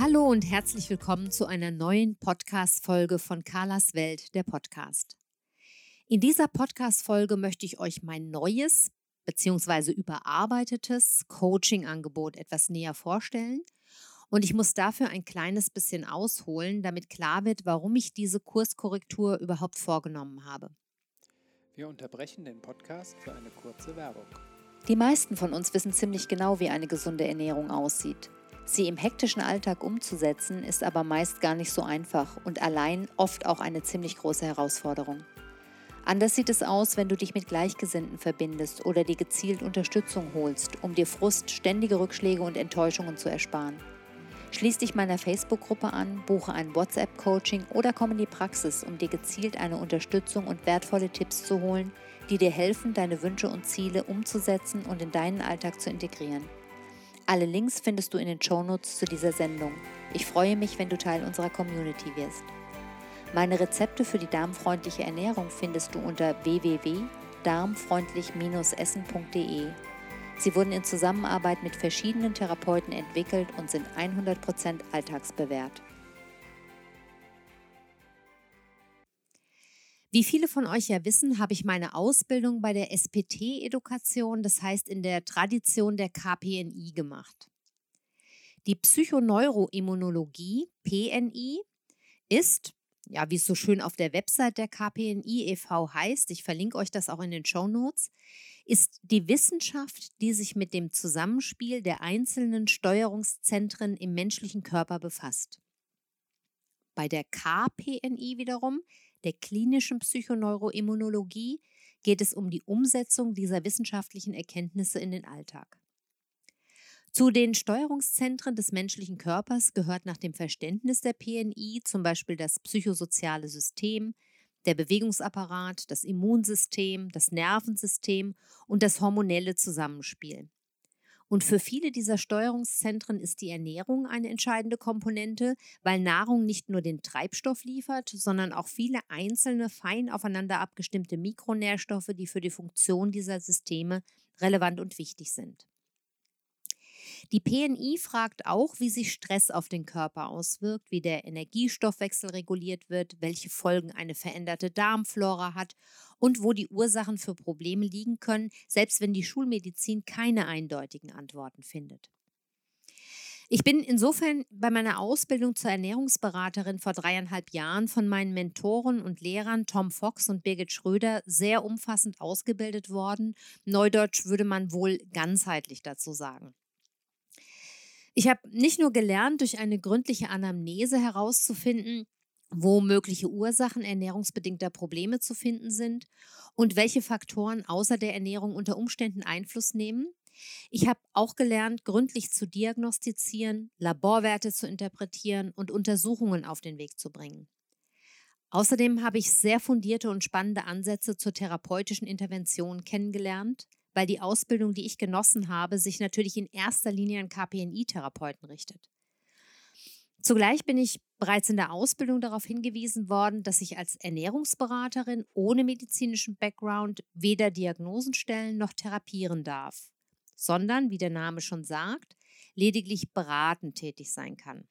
Hallo und herzlich willkommen zu einer neuen Podcast-Folge von Carlas Welt, der Podcast. In dieser Podcast-Folge möchte ich euch mein neues bzw. überarbeitetes Coaching-Angebot etwas näher vorstellen. Und ich muss dafür ein kleines bisschen ausholen, damit klar wird, warum ich diese Kurskorrektur überhaupt vorgenommen habe. Wir unterbrechen den Podcast für eine kurze Werbung. Die meisten von uns wissen ziemlich genau, wie eine gesunde Ernährung aussieht. Sie im hektischen Alltag umzusetzen, ist aber meist gar nicht so einfach und allein oft auch eine ziemlich große Herausforderung. Anders sieht es aus, wenn du dich mit Gleichgesinnten verbindest oder dir gezielt Unterstützung holst, um dir Frust, ständige Rückschläge und Enttäuschungen zu ersparen. Schließ dich meiner Facebook-Gruppe an, buche ein WhatsApp-Coaching oder komm in die Praxis, um dir gezielt eine Unterstützung und wertvolle Tipps zu holen, die dir helfen, deine Wünsche und Ziele umzusetzen und in deinen Alltag zu integrieren. Alle Links findest du in den Shownotes zu dieser Sendung. Ich freue mich, wenn du Teil unserer Community wirst. Meine Rezepte für die darmfreundliche Ernährung findest du unter www.darmfreundlich-essen.de. Sie wurden in Zusammenarbeit mit verschiedenen Therapeuten entwickelt und sind 100% alltagsbewährt. Wie viele von euch ja wissen, habe ich meine Ausbildung bei der SPT-Edukation, das heißt in der Tradition der KPNI gemacht. Die Psychoneuroimmunologie, PNI, ist, ja, wie es so schön auf der Website der KPNI e.V. heißt, ich verlinke euch das auch in den Show Notes, ist die Wissenschaft, die sich mit dem Zusammenspiel der einzelnen Steuerungszentren im menschlichen Körper befasst. Bei der KPNI wiederum der klinischen Psychoneuroimmunologie geht es um die Umsetzung dieser wissenschaftlichen Erkenntnisse in den Alltag. Zu den Steuerungszentren des menschlichen Körpers gehört nach dem Verständnis der PNI zum Beispiel das psychosoziale System, der Bewegungsapparat, das Immunsystem, das Nervensystem und das hormonelle Zusammenspiel. Und für viele dieser Steuerungszentren ist die Ernährung eine entscheidende Komponente, weil Nahrung nicht nur den Treibstoff liefert, sondern auch viele einzelne fein aufeinander abgestimmte Mikronährstoffe, die für die Funktion dieser Systeme relevant und wichtig sind. Die PNI fragt auch, wie sich Stress auf den Körper auswirkt, wie der Energiestoffwechsel reguliert wird, welche Folgen eine veränderte Darmflora hat und wo die Ursachen für Probleme liegen können, selbst wenn die Schulmedizin keine eindeutigen Antworten findet. Ich bin insofern bei meiner Ausbildung zur Ernährungsberaterin vor dreieinhalb Jahren von meinen Mentoren und Lehrern Tom Fox und Birgit Schröder sehr umfassend ausgebildet worden. Neudeutsch würde man wohl ganzheitlich dazu sagen. Ich habe nicht nur gelernt, durch eine gründliche Anamnese herauszufinden, wo mögliche Ursachen ernährungsbedingter Probleme zu finden sind und welche Faktoren außer der Ernährung unter Umständen Einfluss nehmen. Ich habe auch gelernt, gründlich zu diagnostizieren, Laborwerte zu interpretieren und Untersuchungen auf den Weg zu bringen. Außerdem habe ich sehr fundierte und spannende Ansätze zur therapeutischen Intervention kennengelernt, weil die Ausbildung, die ich genossen habe, sich natürlich in erster Linie an KPNI-Therapeuten richtet. Zugleich bin ich bereits in der Ausbildung darauf hingewiesen worden, dass ich als Ernährungsberaterin ohne medizinischen Background weder Diagnosen stellen noch therapieren darf, sondern, wie der Name schon sagt, lediglich beratend tätig sein kann.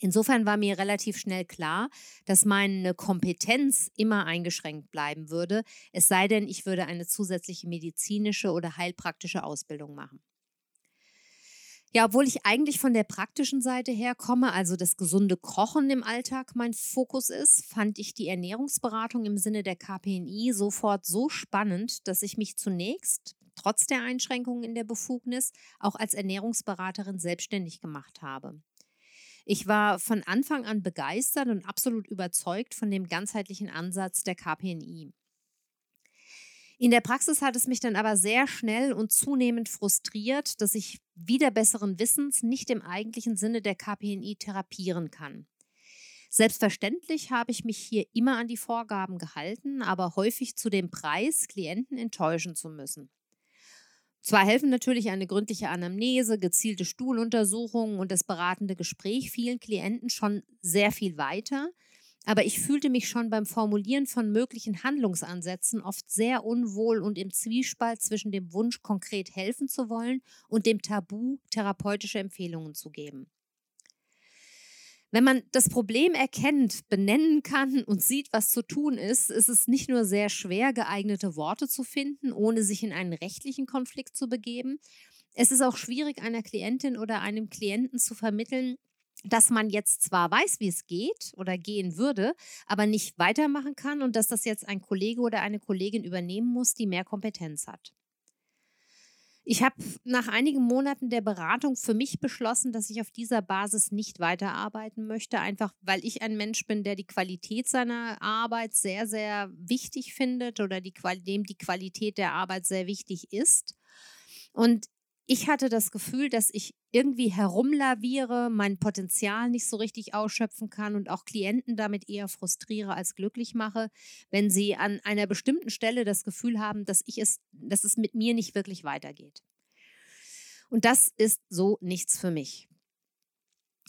Insofern war mir relativ schnell klar, dass meine Kompetenz immer eingeschränkt bleiben würde, es sei denn, ich würde eine zusätzliche medizinische oder heilpraktische Ausbildung machen. Ja, obwohl ich eigentlich von der praktischen Seite her komme, also das gesunde Kochen im Alltag mein Fokus ist, fand ich die Ernährungsberatung im Sinne der KPNI sofort so spannend, dass ich mich zunächst, trotz der Einschränkungen in der Befugnis, auch als Ernährungsberaterin selbstständig gemacht habe. Ich war von Anfang an begeistert und absolut überzeugt von dem ganzheitlichen Ansatz der KPNI. In der Praxis hat es mich dann aber sehr schnell und zunehmend frustriert, dass ich wieder besseren Wissens nicht im eigentlichen Sinne der KPNI therapieren kann. Selbstverständlich habe ich mich hier immer an die Vorgaben gehalten, aber häufig zu dem Preis, Klienten enttäuschen zu müssen. Zwar helfen natürlich eine gründliche Anamnese, gezielte Stuhluntersuchungen und das beratende Gespräch vielen Klienten schon sehr viel weiter, aber ich fühlte mich schon beim Formulieren von möglichen Handlungsansätzen oft sehr unwohl und im Zwiespalt zwischen dem Wunsch, konkret helfen zu wollen und dem Tabu, therapeutische Empfehlungen zu geben. Wenn man das Problem erkennt, benennen kann und sieht, was zu tun ist, ist es nicht nur sehr schwer, geeignete Worte zu finden, ohne sich in einen rechtlichen Konflikt zu begeben. Es ist auch schwierig, einer Klientin oder einem Klienten zu vermitteln, dass man jetzt zwar weiß, wie es geht oder gehen würde, aber nicht weitermachen kann und dass das jetzt ein Kollege oder eine Kollegin übernehmen muss, die mehr Kompetenz hat. Ich habe nach einigen Monaten der Beratung für mich beschlossen, dass ich auf dieser Basis nicht weiterarbeiten möchte, einfach weil ich ein Mensch bin, der die Qualität seiner Arbeit sehr, sehr wichtig findet oder die, dem die Qualität der Arbeit sehr wichtig ist. Und ich hatte das Gefühl, dass ich irgendwie herumlaviere, mein Potenzial nicht so richtig ausschöpfen kann und auch Klienten damit eher frustriere als glücklich mache, wenn sie an einer bestimmten Stelle das Gefühl haben, dass ich es, dass es mit mir nicht wirklich weitergeht. Und das ist so nichts für mich.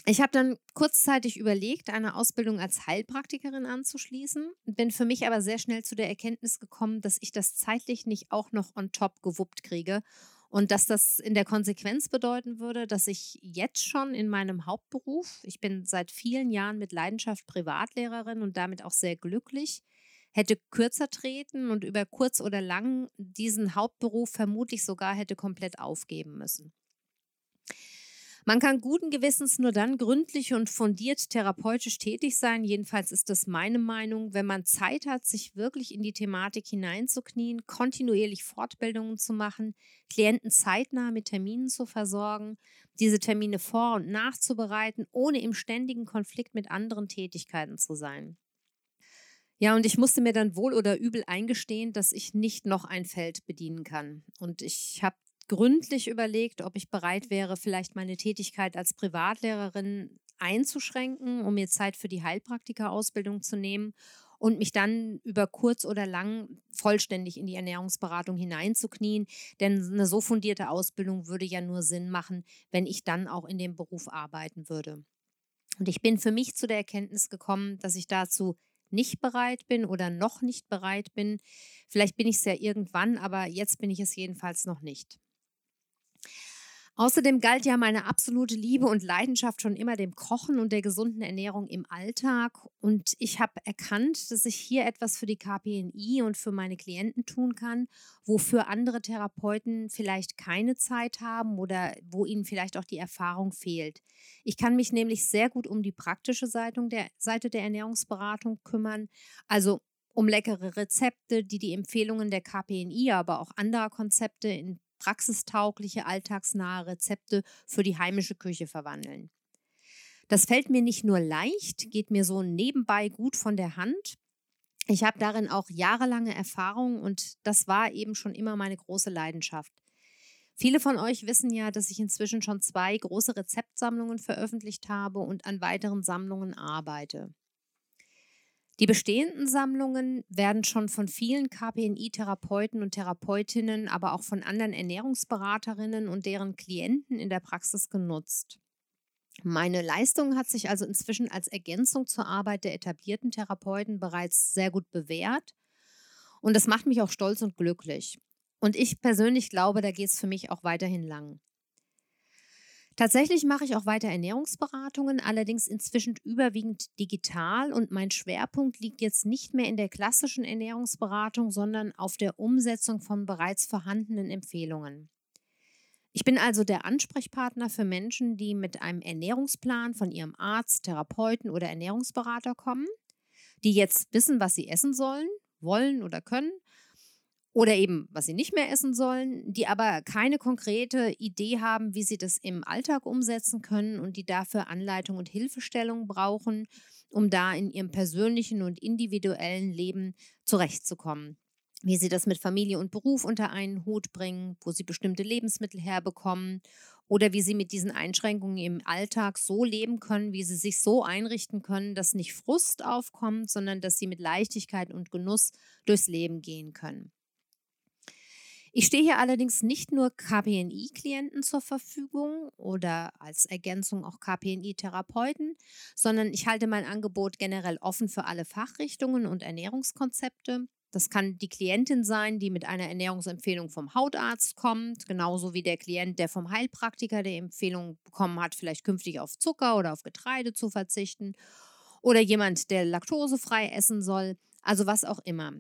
Ich habe dann kurzzeitig überlegt, eine Ausbildung als Heilpraktikerin anzuschließen, bin für mich aber sehr schnell zu der Erkenntnis gekommen, dass ich das zeitlich nicht auch noch on top gewuppt kriege und dass das in der Konsequenz bedeuten würde, dass ich jetzt schon in meinem Hauptberuf, ich bin seit vielen Jahren mit Leidenschaft Privatlehrerin und damit auch sehr glücklich, hätte kürzer treten und über kurz oder lang diesen Hauptberuf vermutlich sogar hätte komplett aufgeben müssen. Man kann guten Gewissens nur dann gründlich und fundiert therapeutisch tätig sein. Jedenfalls ist das meine Meinung, wenn man Zeit hat, sich wirklich in die Thematik hineinzuknien, kontinuierlich Fortbildungen zu machen, Klienten zeitnah mit Terminen zu versorgen, diese Termine vor- und nachzubereiten, ohne im ständigen Konflikt mit anderen Tätigkeiten zu sein. Ja, und ich musste mir dann wohl oder übel eingestehen, dass ich nicht noch ein Feld bedienen kann. Und ich habe gründlich überlegt, ob ich bereit wäre, vielleicht meine Tätigkeit als Privatlehrerin einzuschränken, um mir Zeit für die Heilpraktika-Ausbildung zu nehmen und mich dann über kurz oder lang vollständig in die Ernährungsberatung hineinzuknien. Denn eine so fundierte Ausbildung würde ja nur Sinn machen, wenn ich dann auch in dem Beruf arbeiten würde. Und ich bin für mich zu der Erkenntnis gekommen, dass ich dazu nicht bereit bin oder noch nicht bereit bin. Vielleicht bin ich es ja irgendwann, aber jetzt bin ich es jedenfalls noch nicht. Außerdem galt ja meine absolute Liebe und Leidenschaft schon immer dem Kochen und der gesunden Ernährung im Alltag. Und ich habe erkannt, dass ich hier etwas für die KPNI und für meine Klienten tun kann, wofür andere Therapeuten vielleicht keine Zeit haben oder wo ihnen vielleicht auch die Erfahrung fehlt. Ich kann mich nämlich sehr gut um die praktische Seite der, Ernährungsberatung kümmern, also um leckere Rezepte, die die Empfehlungen der KPNI, aber auch anderer Konzepte in praxistaugliche, alltagsnahe Rezepte für die heimische Küche verwandeln. Das fällt mir nicht nur leicht, geht mir so nebenbei gut von der Hand. Ich habe darin auch jahrelange Erfahrung und das war eben schon immer meine große Leidenschaft. Viele von euch wissen ja, dass ich inzwischen schon zwei große Rezeptsammlungen veröffentlicht habe und an weiteren Sammlungen arbeite. Die bestehenden Sammlungen werden schon von vielen KPNI-Therapeuten und Therapeutinnen, aber auch von anderen Ernährungsberaterinnen und deren Klienten in der Praxis genutzt. Meine Leistung hat sich also inzwischen als Ergänzung zur Arbeit der etablierten Therapeuten bereits sehr gut bewährt. Und das macht mich auch stolz und glücklich. Und ich persönlich glaube, da geht es für mich auch weiterhin lang. Tatsächlich mache ich auch weiter Ernährungsberatungen, allerdings inzwischen überwiegend digital und mein Schwerpunkt liegt jetzt nicht mehr in der klassischen Ernährungsberatung, sondern auf der Umsetzung von bereits vorhandenen Empfehlungen. Ich bin also der Ansprechpartner für Menschen, die mit einem Ernährungsplan von ihrem Arzt, Therapeuten oder Ernährungsberater kommen, die jetzt wissen, was sie essen sollen, wollen oder können oder eben, was sie nicht mehr essen sollen, die aber keine konkrete Idee haben, wie sie das im Alltag umsetzen können und die dafür Anleitung und Hilfestellung brauchen, um da in ihrem persönlichen und individuellen Leben zurechtzukommen. wie sie das mit Familie und Beruf unter einen Hut bringen, wo sie bestimmte Lebensmittel herbekommen oder wie sie mit diesen Einschränkungen im Alltag so leben können, wie sie sich so einrichten können, dass nicht Frust aufkommt, sondern dass sie mit Leichtigkeit und Genuss durchs Leben gehen können. Ich stehe hier allerdings nicht nur KPNI-Klienten zur Verfügung oder als Ergänzung auch KPNI-Therapeuten, sondern ich halte mein Angebot generell offen für alle Fachrichtungen und Ernährungskonzepte. Das kann die Klientin sein, die mit einer Ernährungsempfehlung vom Hautarzt kommt, genauso wie der Klient, der vom Heilpraktiker die Empfehlung bekommen hat, vielleicht künftig auf Zucker oder auf Getreide zu verzichten. Oder jemand, der laktosefrei essen soll. Also was auch immer.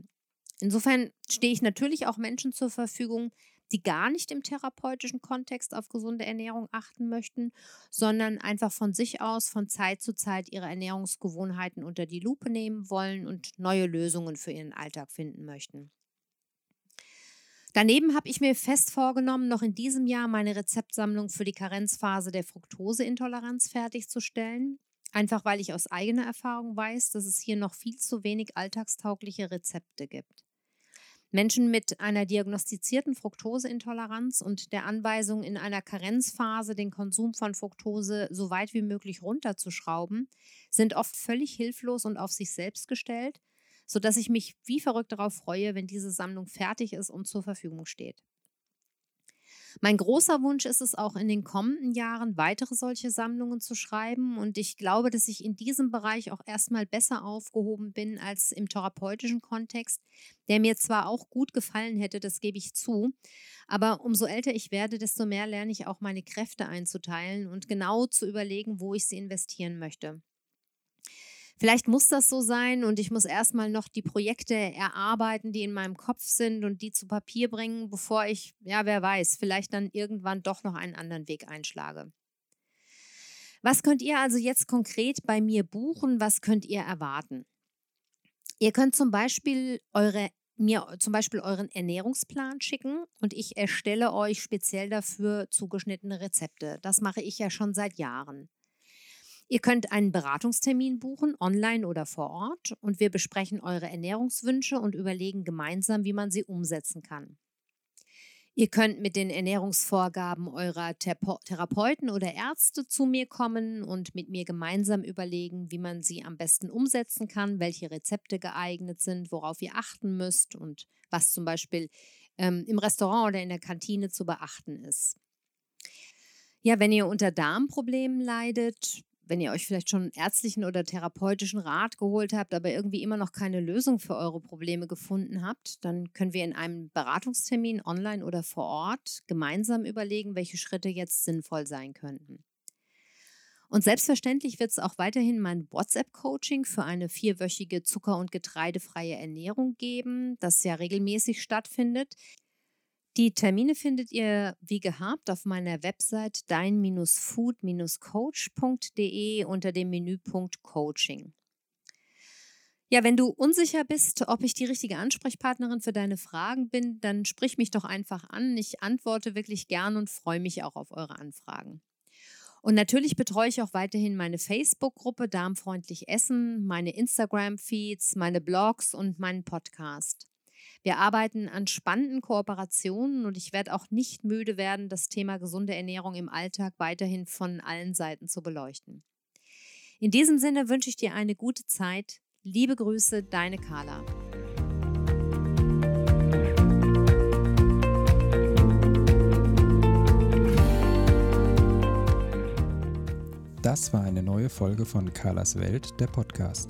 Insofern stehe ich natürlich auch Menschen zur Verfügung, die gar nicht im therapeutischen Kontext auf gesunde Ernährung achten möchten, sondern einfach von sich aus von Zeit zu Zeit ihre Ernährungsgewohnheiten unter die Lupe nehmen wollen und neue Lösungen für ihren Alltag finden möchten. Daneben habe ich mir fest vorgenommen, noch in diesem Jahr meine Rezeptsammlung für die Karenzphase der Fructoseintoleranz fertigzustellen. Einfach weil ich aus eigener Erfahrung weiß, dass es hier noch viel zu wenig alltagstaugliche Rezepte gibt. Menschen mit einer diagnostizierten Fructoseintoleranz und der Anweisung, in einer Karenzphase den Konsum von Fructose so weit wie möglich runterzuschrauben, sind oft völlig hilflos und auf sich selbst gestellt, sodass ich mich wie verrückt darauf freue, wenn diese Sammlung fertig ist und zur Verfügung steht. Mein großer Wunsch ist es auch in den kommenden Jahren, weitere solche Sammlungen zu schreiben. Und ich glaube, dass ich in diesem Bereich auch erstmal besser aufgehoben bin als im therapeutischen Kontext, der mir zwar auch gut gefallen hätte, das gebe ich zu. Aber umso älter ich werde, desto mehr lerne ich auch meine Kräfte einzuteilen und genau zu überlegen, wo ich sie investieren möchte. Vielleicht muss das so sein und ich muss erstmal noch die Projekte erarbeiten, die in meinem Kopf sind und die zu Papier bringen, bevor ich, ja, wer weiß, vielleicht dann irgendwann doch noch einen anderen Weg einschlage. Was könnt ihr also jetzt konkret bei mir buchen? Was könnt ihr erwarten? Ihr könnt zum Beispiel eure mir zum Beispiel euren Ernährungsplan schicken und ich erstelle euch speziell dafür zugeschnittene Rezepte. Das mache ich ja schon seit Jahren. Ihr könnt einen Beratungstermin buchen, online oder vor Ort, und wir besprechen eure Ernährungswünsche und überlegen gemeinsam, wie man sie umsetzen kann. Ihr könnt mit den Ernährungsvorgaben eurer Therapeuten oder Ärzte zu mir kommen und mit mir gemeinsam überlegen, wie man sie am besten umsetzen kann, welche Rezepte geeignet sind, worauf ihr achten müsst und was zum Beispiel ähm, im Restaurant oder in der Kantine zu beachten ist. Ja, wenn ihr unter Darmproblemen leidet, wenn ihr euch vielleicht schon ärztlichen oder therapeutischen Rat geholt habt, aber irgendwie immer noch keine Lösung für eure Probleme gefunden habt, dann können wir in einem Beratungstermin online oder vor Ort gemeinsam überlegen, welche Schritte jetzt sinnvoll sein könnten. Und selbstverständlich wird es auch weiterhin mein WhatsApp-Coaching für eine vierwöchige zucker- und getreidefreie Ernährung geben, das ja regelmäßig stattfindet. Die Termine findet ihr wie gehabt auf meiner Website dein-food-coach.de unter dem Menüpunkt Coaching. Ja, wenn du unsicher bist, ob ich die richtige Ansprechpartnerin für deine Fragen bin, dann sprich mich doch einfach an. Ich antworte wirklich gern und freue mich auch auf eure Anfragen. Und natürlich betreue ich auch weiterhin meine Facebook-Gruppe Darmfreundlich Essen, meine Instagram-Feeds, meine Blogs und meinen Podcast. Wir arbeiten an spannenden Kooperationen und ich werde auch nicht müde werden, das Thema gesunde Ernährung im Alltag weiterhin von allen Seiten zu beleuchten. In diesem Sinne wünsche ich dir eine gute Zeit. Liebe Grüße, deine Carla. Das war eine neue Folge von Carlas Welt, der Podcast.